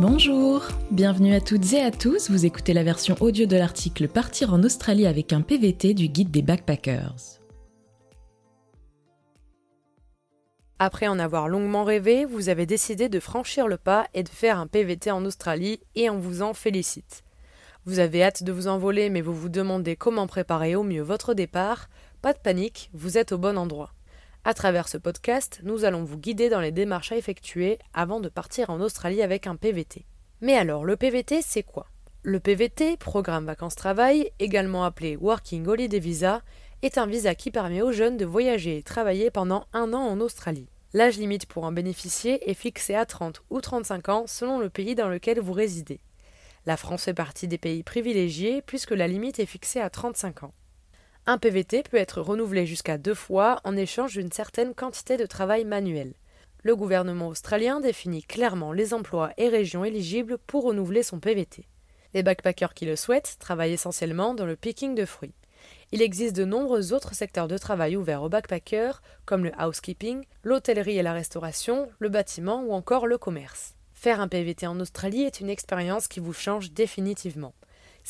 Bonjour, bienvenue à toutes et à tous, vous écoutez la version audio de l'article Partir en Australie avec un PVT du guide des backpackers. Après en avoir longuement rêvé, vous avez décidé de franchir le pas et de faire un PVT en Australie et on vous en félicite. Vous avez hâte de vous envoler mais vous vous demandez comment préparer au mieux votre départ. Pas de panique, vous êtes au bon endroit. À travers ce podcast, nous allons vous guider dans les démarches à effectuer avant de partir en Australie avec un PVT. Mais alors, le PVT, c'est quoi? Le PVT, Programme Vacances-Travail, également appelé Working Holiday Visa, est un visa qui permet aux jeunes de voyager et travailler pendant un an en Australie. L'âge limite pour en bénéficier est fixé à 30 ou 35 ans selon le pays dans lequel vous résidez. La France fait partie des pays privilégiés puisque la limite est fixée à 35 ans. Un PVT peut être renouvelé jusqu'à deux fois en échange d'une certaine quantité de travail manuel. Le gouvernement australien définit clairement les emplois et régions éligibles pour renouveler son PVT. Les backpackers qui le souhaitent travaillent essentiellement dans le picking de fruits. Il existe de nombreux autres secteurs de travail ouverts aux backpackers, comme le housekeeping, l'hôtellerie et la restauration, le bâtiment ou encore le commerce. Faire un PVT en Australie est une expérience qui vous change définitivement.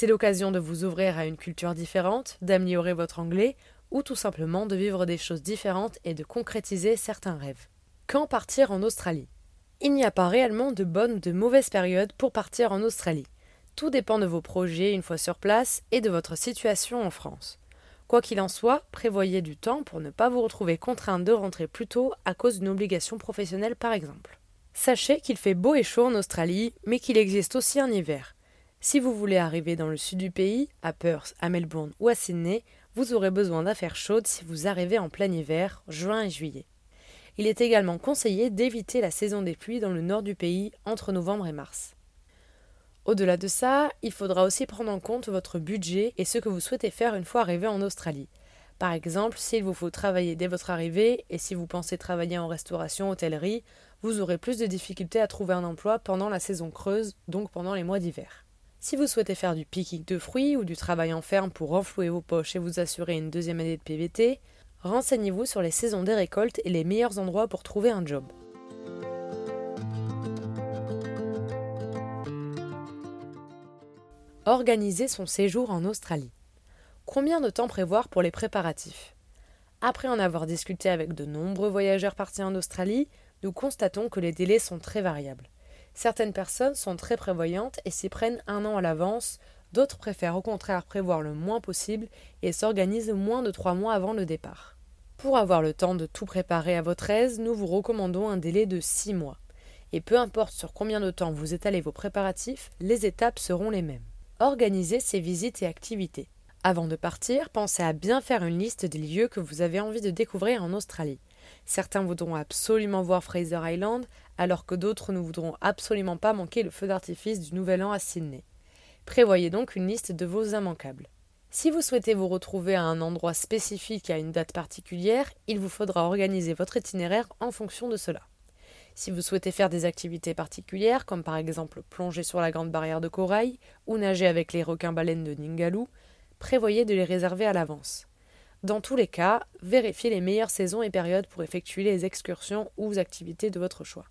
C'est l'occasion de vous ouvrir à une culture différente, d'améliorer votre anglais ou tout simplement de vivre des choses différentes et de concrétiser certains rêves. Quand partir en Australie? Il n'y a pas réellement de bonne ou de mauvaise période pour partir en Australie. Tout dépend de vos projets une fois sur place et de votre situation en France. Quoi qu'il en soit, prévoyez du temps pour ne pas vous retrouver contrainte de rentrer plus tôt à cause d'une obligation professionnelle par exemple. Sachez qu'il fait beau et chaud en Australie, mais qu'il existe aussi un hiver. Si vous voulez arriver dans le sud du pays, à Perth, à Melbourne ou à Sydney, vous aurez besoin d'affaires chaudes si vous arrivez en plein hiver, juin et juillet. Il est également conseillé d'éviter la saison des pluies dans le nord du pays entre novembre et mars. Au-delà de ça, il faudra aussi prendre en compte votre budget et ce que vous souhaitez faire une fois arrivé en Australie. Par exemple, s'il vous faut travailler dès votre arrivée et si vous pensez travailler en restauration, hôtellerie, vous aurez plus de difficultés à trouver un emploi pendant la saison creuse, donc pendant les mois d'hiver. Si vous souhaitez faire du picking de fruits ou du travail en ferme pour renflouer vos poches et vous assurer une deuxième année de PVT, renseignez-vous sur les saisons des récoltes et les meilleurs endroits pour trouver un job. Organiser son séjour en Australie. Combien de temps prévoir pour les préparatifs? Après en avoir discuté avec de nombreux voyageurs partis en Australie, nous constatons que les délais sont très variables. Certaines personnes sont très prévoyantes et s'y prennent un an à l'avance, d'autres préfèrent au contraire prévoir le moins possible et s'organisent moins de trois mois avant le départ. Pour avoir le temps de tout préparer à votre aise, nous vous recommandons un délai de six mois. Et peu importe sur combien de temps vous étalez vos préparatifs, les étapes seront les mêmes. Organisez ces visites et activités. Avant de partir, pensez à bien faire une liste des lieux que vous avez envie de découvrir en Australie. Certains voudront absolument voir Fraser Island, alors que d'autres ne voudront absolument pas manquer le feu d'artifice du Nouvel An à Sydney. Prévoyez donc une liste de vos immanquables. Si vous souhaitez vous retrouver à un endroit spécifique à une date particulière, il vous faudra organiser votre itinéraire en fonction de cela. Si vous souhaitez faire des activités particulières, comme par exemple plonger sur la grande barrière de corail ou nager avec les requins-baleines de Ningaloo, prévoyez de les réserver à l'avance. Dans tous les cas, vérifiez les meilleures saisons et périodes pour effectuer les excursions ou activités de votre choix.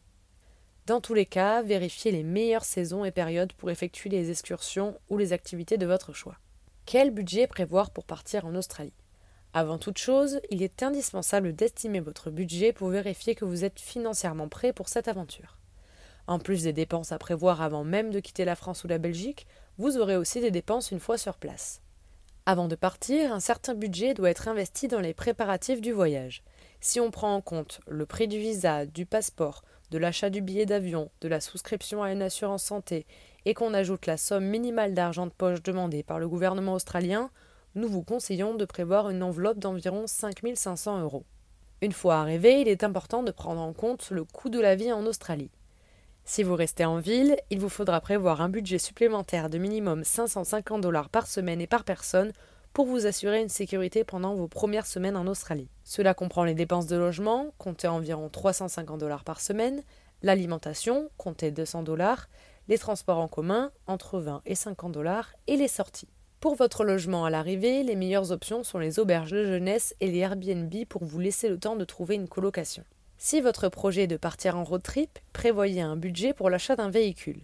Dans tous les cas, vérifiez les meilleures saisons et périodes pour effectuer les excursions ou les activités de votre choix. Quel budget prévoir pour partir en Australie? Avant toute chose, il est indispensable d'estimer votre budget pour vérifier que vous êtes financièrement prêt pour cette aventure. En plus des dépenses à prévoir avant même de quitter la France ou la Belgique, vous aurez aussi des dépenses une fois sur place. Avant de partir, un certain budget doit être investi dans les préparatifs du voyage. Si on prend en compte le prix du visa, du passeport, de l'achat du billet d'avion, de la souscription à une assurance santé, et qu'on ajoute la somme minimale d'argent de poche demandée par le gouvernement australien, nous vous conseillons de prévoir une enveloppe d'environ 5500 euros. Une fois arrivé, il est important de prendre en compte le coût de la vie en Australie. Si vous restez en ville, il vous faudra prévoir un budget supplémentaire de minimum 550 dollars par semaine et par personne pour vous assurer une sécurité pendant vos premières semaines en Australie. Cela comprend les dépenses de logement, comptez environ 350 dollars par semaine, l'alimentation, comptez 200 dollars, les transports en commun, entre 20 et 50 dollars, et les sorties. Pour votre logement à l'arrivée, les meilleures options sont les auberges de jeunesse et les Airbnb pour vous laisser le temps de trouver une colocation. Si votre projet est de partir en road trip, prévoyez un budget pour l'achat d'un véhicule.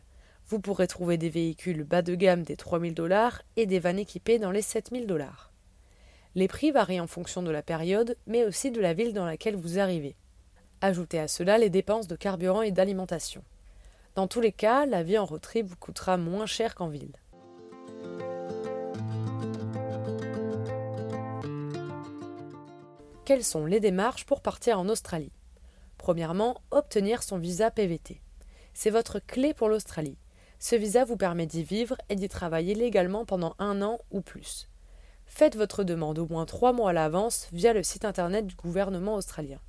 Vous pourrez trouver des véhicules bas de gamme des 3000 dollars et des vannes équipées dans les 7000 dollars. Les prix varient en fonction de la période, mais aussi de la ville dans laquelle vous arrivez. Ajoutez à cela les dépenses de carburant et d'alimentation. Dans tous les cas, la vie en road trip vous coûtera moins cher qu'en ville. Quelles sont les démarches pour partir en Australie? Premièrement, obtenir son visa PVT. C'est votre clé pour l'Australie. Ce visa vous permet d'y vivre et d'y travailler légalement pendant un an ou plus. Faites votre demande au moins trois mois à l'avance via le site internet du gouvernement australien.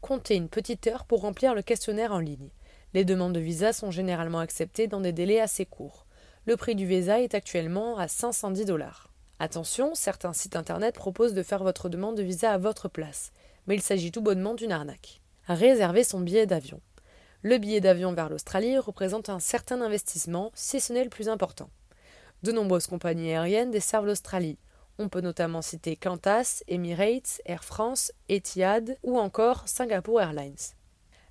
Comptez une petite heure pour remplir le questionnaire en ligne. Les demandes de visa sont généralement acceptées dans des délais assez courts. Le prix du visa est actuellement à 510 dollars. Attention, certains sites internet proposent de faire votre demande de visa à votre place, mais il s'agit tout bonnement d'une arnaque. Réserver son billet d'avion. Le billet d'avion vers l'Australie représente un certain investissement, si ce n'est le plus important. De nombreuses compagnies aériennes desservent l'Australie. On peut notamment citer Qantas, Emirates, Air France, Etihad ou encore Singapore Airlines.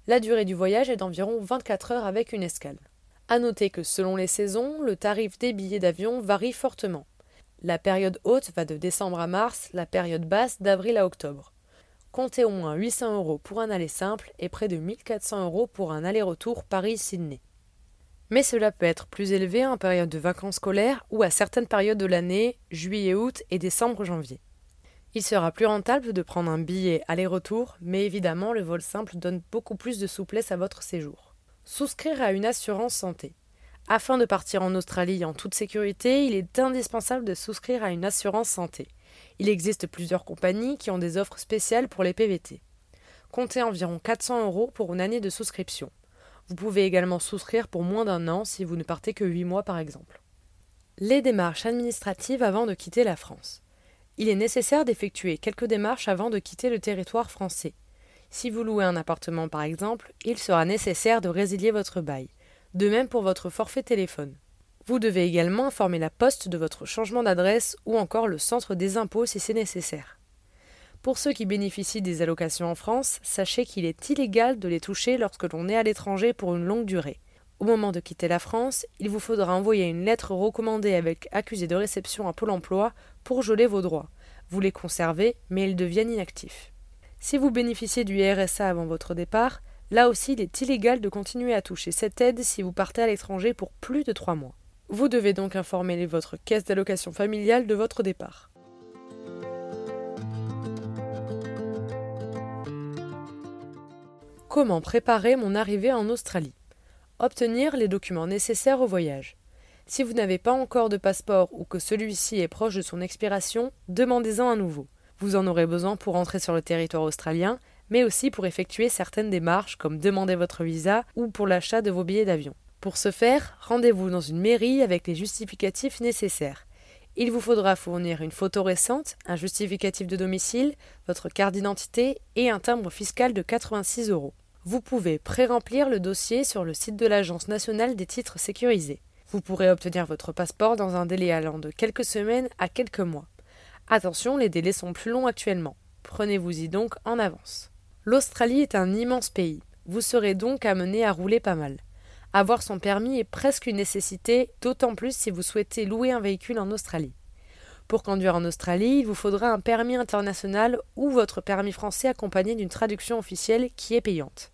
La durée du voyage est d'environ 24 heures avec une escale. À noter que selon les saisons, le tarif des billets d'avion varie fortement. La période haute va de décembre à mars, la période basse d'avril à octobre. Comptez au moins 800 euros pour un aller simple et près de 1400 euros pour un aller-retour Paris-Sydney. Mais cela peut être plus élevé en période de vacances scolaires ou à certaines périodes de l'année, juillet-août et décembre-janvier. Il sera plus rentable de prendre un billet aller-retour, mais évidemment le vol simple donne beaucoup plus de souplesse à votre séjour. Souscrire à une assurance santé. Afin de partir en Australie en toute sécurité, il est indispensable de souscrire à une assurance santé. Il existe plusieurs compagnies qui ont des offres spéciales pour les PVT. Comptez environ 400 euros pour une année de souscription. Vous pouvez également souscrire pour moins d'un an si vous ne partez que 8 mois par exemple. Les démarches administratives avant de quitter la France il est nécessaire d'effectuer quelques démarches avant de quitter le territoire français. Si vous louez un appartement par exemple, il sera nécessaire de résilier votre bail. De même pour votre forfait téléphone. Vous devez également informer la poste de votre changement d'adresse ou encore le centre des impôts si c'est nécessaire. Pour ceux qui bénéficient des allocations en France, sachez qu'il est illégal de les toucher lorsque l'on est à l'étranger pour une longue durée. Au moment de quitter la France, il vous faudra envoyer une lettre recommandée avec accusé de réception à Pôle emploi pour geler vos droits. Vous les conservez, mais ils deviennent inactifs. Si vous bénéficiez du RSA avant votre départ, là aussi il est illégal de continuer à toucher cette aide si vous partez à l'étranger pour plus de trois mois. Vous devez donc informer votre caisse d'allocation familiale de votre départ. Comment préparer mon arrivée en Australie? Obtenir les documents nécessaires au voyage. Si vous n'avez pas encore de passeport ou que celui-ci est proche de son expiration, demandez-en un nouveau. Vous en aurez besoin pour entrer sur le territoire australien, mais aussi pour effectuer certaines démarches comme demander votre visa ou pour l'achat de vos billets d'avion. Pour ce faire, rendez-vous dans une mairie avec les justificatifs nécessaires. Il vous faudra fournir une photo récente, un justificatif de domicile, votre carte d'identité et un timbre fiscal de 86 euros. Vous pouvez pré-remplir le dossier sur le site de l'Agence nationale des titres sécurisés. Vous pourrez obtenir votre passeport dans un délai allant de quelques semaines à quelques mois. Attention, les délais sont plus longs actuellement. Prenez-vous-y donc en avance. L'Australie est un immense pays. Vous serez donc amené à rouler pas mal. Avoir son permis est presque une nécessité, d'autant plus si vous souhaitez louer un véhicule en Australie. Pour conduire en Australie, il vous faudra un permis international ou votre permis français accompagné d'une traduction officielle qui est payante.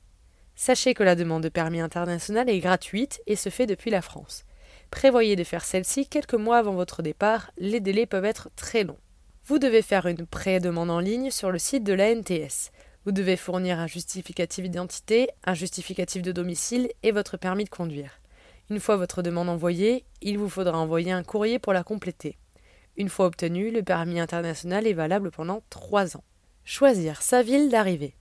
Sachez que la demande de permis international est gratuite et se fait depuis la France. Prévoyez de faire celle-ci quelques mois avant votre départ, les délais peuvent être très longs. Vous devez faire une pré-demande en ligne sur le site de l'ANTS. Vous devez fournir un justificatif d'identité, un justificatif de domicile et votre permis de conduire. Une fois votre demande envoyée, il vous faudra envoyer un courrier pour la compléter. Une fois obtenu, le permis international est valable pendant trois ans. Choisir sa ville d'arrivée.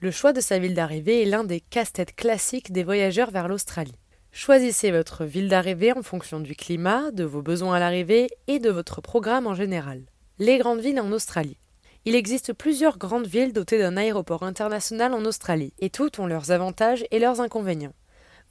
Le choix de sa ville d'arrivée est l'un des casse-têtes classiques des voyageurs vers l'Australie. Choisissez votre ville d'arrivée en fonction du climat, de vos besoins à l'arrivée et de votre programme en général. Les grandes villes en Australie. Il existe plusieurs grandes villes dotées d'un aéroport international en Australie, et toutes ont leurs avantages et leurs inconvénients.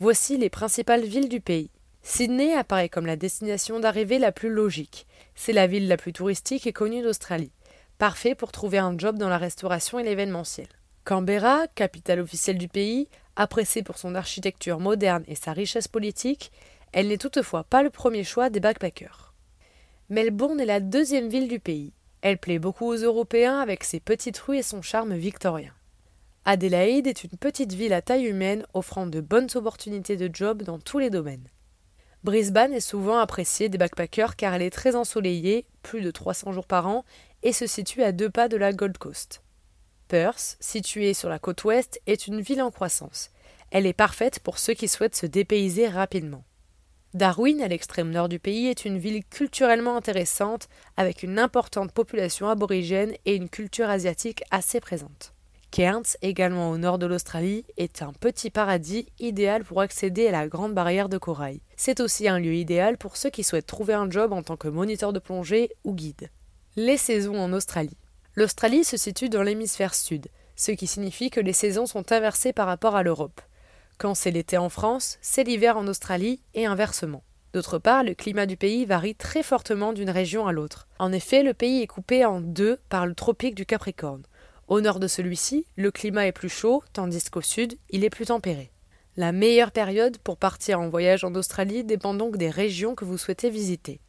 Voici les principales villes du pays. Sydney apparaît comme la destination d'arrivée la plus logique. C'est la ville la plus touristique et connue d'Australie. Parfait pour trouver un job dans la restauration et l'événementiel. Canberra, capitale officielle du pays, appréciée pour son architecture moderne et sa richesse politique, Elle n'est toutefois pas le premier choix des backpackers. Melbourne est la deuxième ville du pays. Elle plaît beaucoup aux Européens avec ses petites rues et son charme victorien. Adélaïde est une petite ville à taille humaine offrant de bonnes opportunités de job dans tous les domaines. Brisbane est souvent appréciée des backpackers car elle est très ensoleillée, plus de 300 jours par an, et se situe à deux pas de la Gold Coast. Perth, située sur la côte ouest, est une ville en croissance. Elle est parfaite pour ceux qui souhaitent se dépayser rapidement. Darwin, à l'extrême nord du pays, est une ville culturellement intéressante, avec une importante population aborigène et une culture asiatique assez présente. Cairns, également au nord de l'Australie, est un petit paradis idéal pour accéder à la grande barrière de corail. C'est aussi un lieu idéal pour ceux qui souhaitent trouver un job en tant que moniteur de plongée ou guide. Les saisons en Australie. L'Australie se situe dans l'hémisphère sud, ce qui signifie que les saisons sont inversées par rapport à l'Europe. Quand c'est l'été en France, c'est l'hiver en Australie et inversement. D'autre part, le climat du pays varie très fortement d'une région à l'autre. En effet, le pays est coupé en deux par le tropique du Capricorne. Au nord de celui-ci, le climat est plus chaud, tandis qu'au sud, il est plus tempéré. La meilleure période pour partir en voyage en Australie dépend donc des régions que vous souhaitez visiter.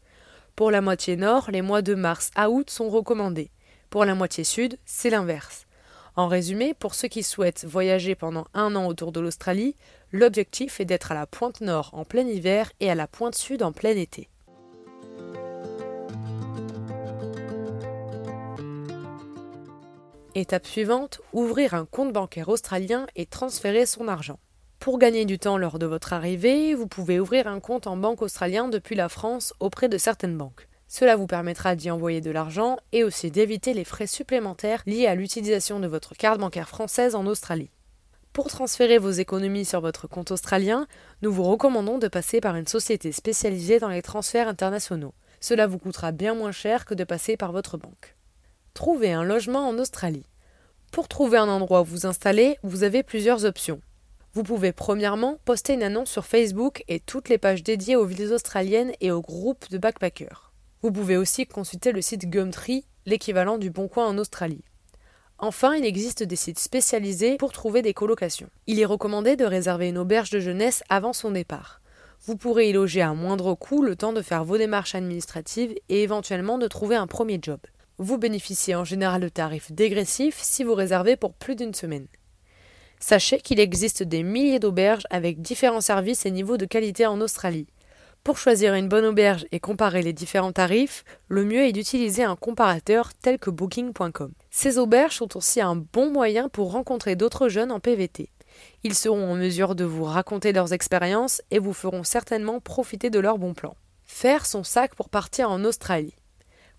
Pour la moitié nord, les mois de mars à août sont recommandés. Pour la moitié sud, c'est l'inverse. En résumé, pour ceux qui souhaitent voyager pendant un an autour de l'Australie, l'objectif est d'être à la pointe nord en plein hiver et à la pointe sud en plein été. Étape suivante, ouvrir un compte bancaire australien et transférer son argent. Pour gagner du temps lors de votre arrivée, vous pouvez ouvrir un compte en banque australien depuis la France auprès de certaines banques. Cela vous permettra d'y envoyer de l'argent et aussi d'éviter les frais supplémentaires liés à l'utilisation de votre carte bancaire française en Australie. Pour transférer vos économies sur votre compte australien, nous vous recommandons de passer par une société spécialisée dans les transferts internationaux. Cela vous coûtera bien moins cher que de passer par votre banque. Trouvez un logement en Australie. Pour trouver un endroit où vous installer, vous avez plusieurs options. Vous pouvez premièrement poster une annonce sur Facebook et toutes les pages dédiées aux villes australiennes et aux groupes de backpackers. Vous pouvez aussi consulter le site Gumtree, l'équivalent du Bon Coin en Australie. Enfin, il existe des sites spécialisés pour trouver des colocations. Il est recommandé de réserver une auberge de jeunesse avant son départ. Vous pourrez y loger à moindre coût le temps de faire vos démarches administratives et éventuellement de trouver un premier job. Vous bénéficiez en général de tarifs dégressifs si vous réservez pour plus d'une semaine. Sachez qu'il existe des milliers d'auberges avec différents services et niveaux de qualité en Australie. Pour choisir une bonne auberge et comparer les différents tarifs, le mieux est d'utiliser un comparateur tel que booking.com. Ces auberges sont aussi un bon moyen pour rencontrer d'autres jeunes en PVT. Ils seront en mesure de vous raconter leurs expériences et vous feront certainement profiter de leurs bons plans. Faire son sac pour partir en Australie.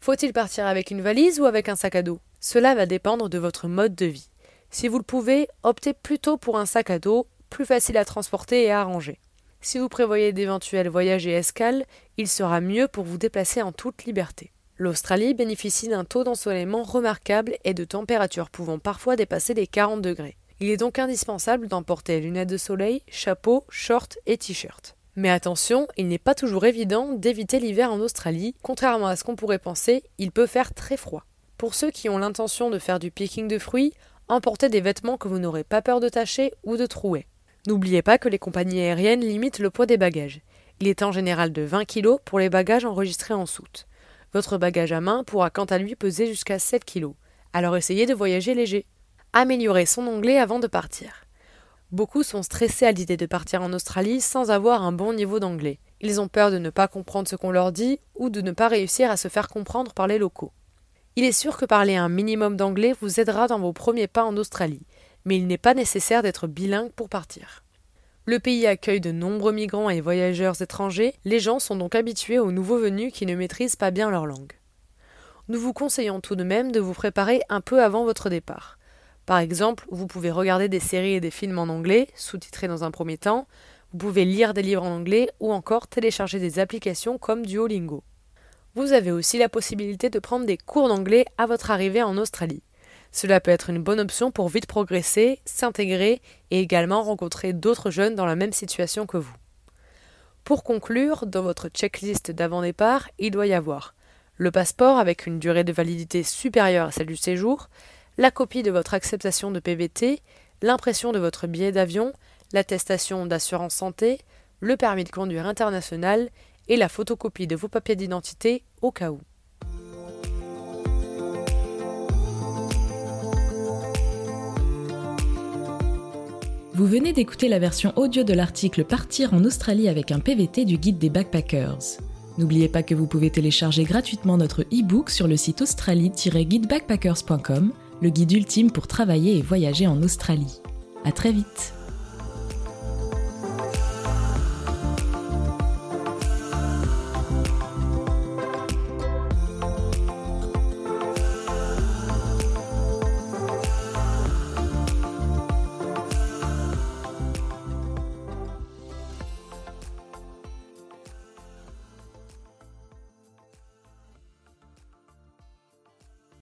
Faut-il partir avec une valise ou avec un sac à dos? Cela va dépendre de votre mode de vie. Si vous le pouvez, optez plutôt pour un sac à dos, plus facile à transporter et à ranger. Si vous prévoyez d'éventuels voyages et escales, il sera mieux pour vous déplacer en toute liberté. L'Australie bénéficie d'un taux d'ensoleillement remarquable et de températures pouvant parfois dépasser les 40 degrés. Il est donc indispensable d'emporter lunettes de soleil, chapeau, shorts et t-shirt. Mais attention, il n'est pas toujours évident d'éviter l'hiver en Australie, contrairement à ce qu'on pourrait penser, il peut faire très froid. Pour ceux qui ont l'intention de faire du picking de fruits, emportez des vêtements que vous n'aurez pas peur de tacher ou de trouer. N'oubliez pas que les compagnies aériennes limitent le poids des bagages. Il est en général de 20 kg pour les bagages enregistrés en soute. Votre bagage à main pourra quant à lui peser jusqu'à 7 kg. Alors essayez de voyager léger. Améliorez son anglais avant de partir. Beaucoup sont stressés à l'idée de partir en Australie sans avoir un bon niveau d'anglais. Ils ont peur de ne pas comprendre ce qu'on leur dit ou de ne pas réussir à se faire comprendre par les locaux. Il est sûr que parler un minimum d'anglais vous aidera dans vos premiers pas en Australie mais il n'est pas nécessaire d'être bilingue pour partir. Le pays accueille de nombreux migrants et voyageurs étrangers, les gens sont donc habitués aux nouveaux venus qui ne maîtrisent pas bien leur langue. Nous vous conseillons tout de même de vous préparer un peu avant votre départ. Par exemple, vous pouvez regarder des séries et des films en anglais, sous-titrés dans un premier temps, vous pouvez lire des livres en anglais ou encore télécharger des applications comme Duolingo. Vous avez aussi la possibilité de prendre des cours d'anglais à votre arrivée en Australie. Cela peut être une bonne option pour vite progresser, s'intégrer et également rencontrer d'autres jeunes dans la même situation que vous. Pour conclure, dans votre checklist d'avant-départ, il doit y avoir le passeport avec une durée de validité supérieure à celle du séjour, la copie de votre acceptation de PVT, l'impression de votre billet d'avion, l'attestation d'assurance santé, le permis de conduire international et la photocopie de vos papiers d'identité au cas où. Vous venez d'écouter la version audio de l'article Partir en Australie avec un PVT du guide des backpackers. N'oubliez pas que vous pouvez télécharger gratuitement notre e-book sur le site australie-guidebackpackers.com, le guide ultime pour travailler et voyager en Australie. À très vite!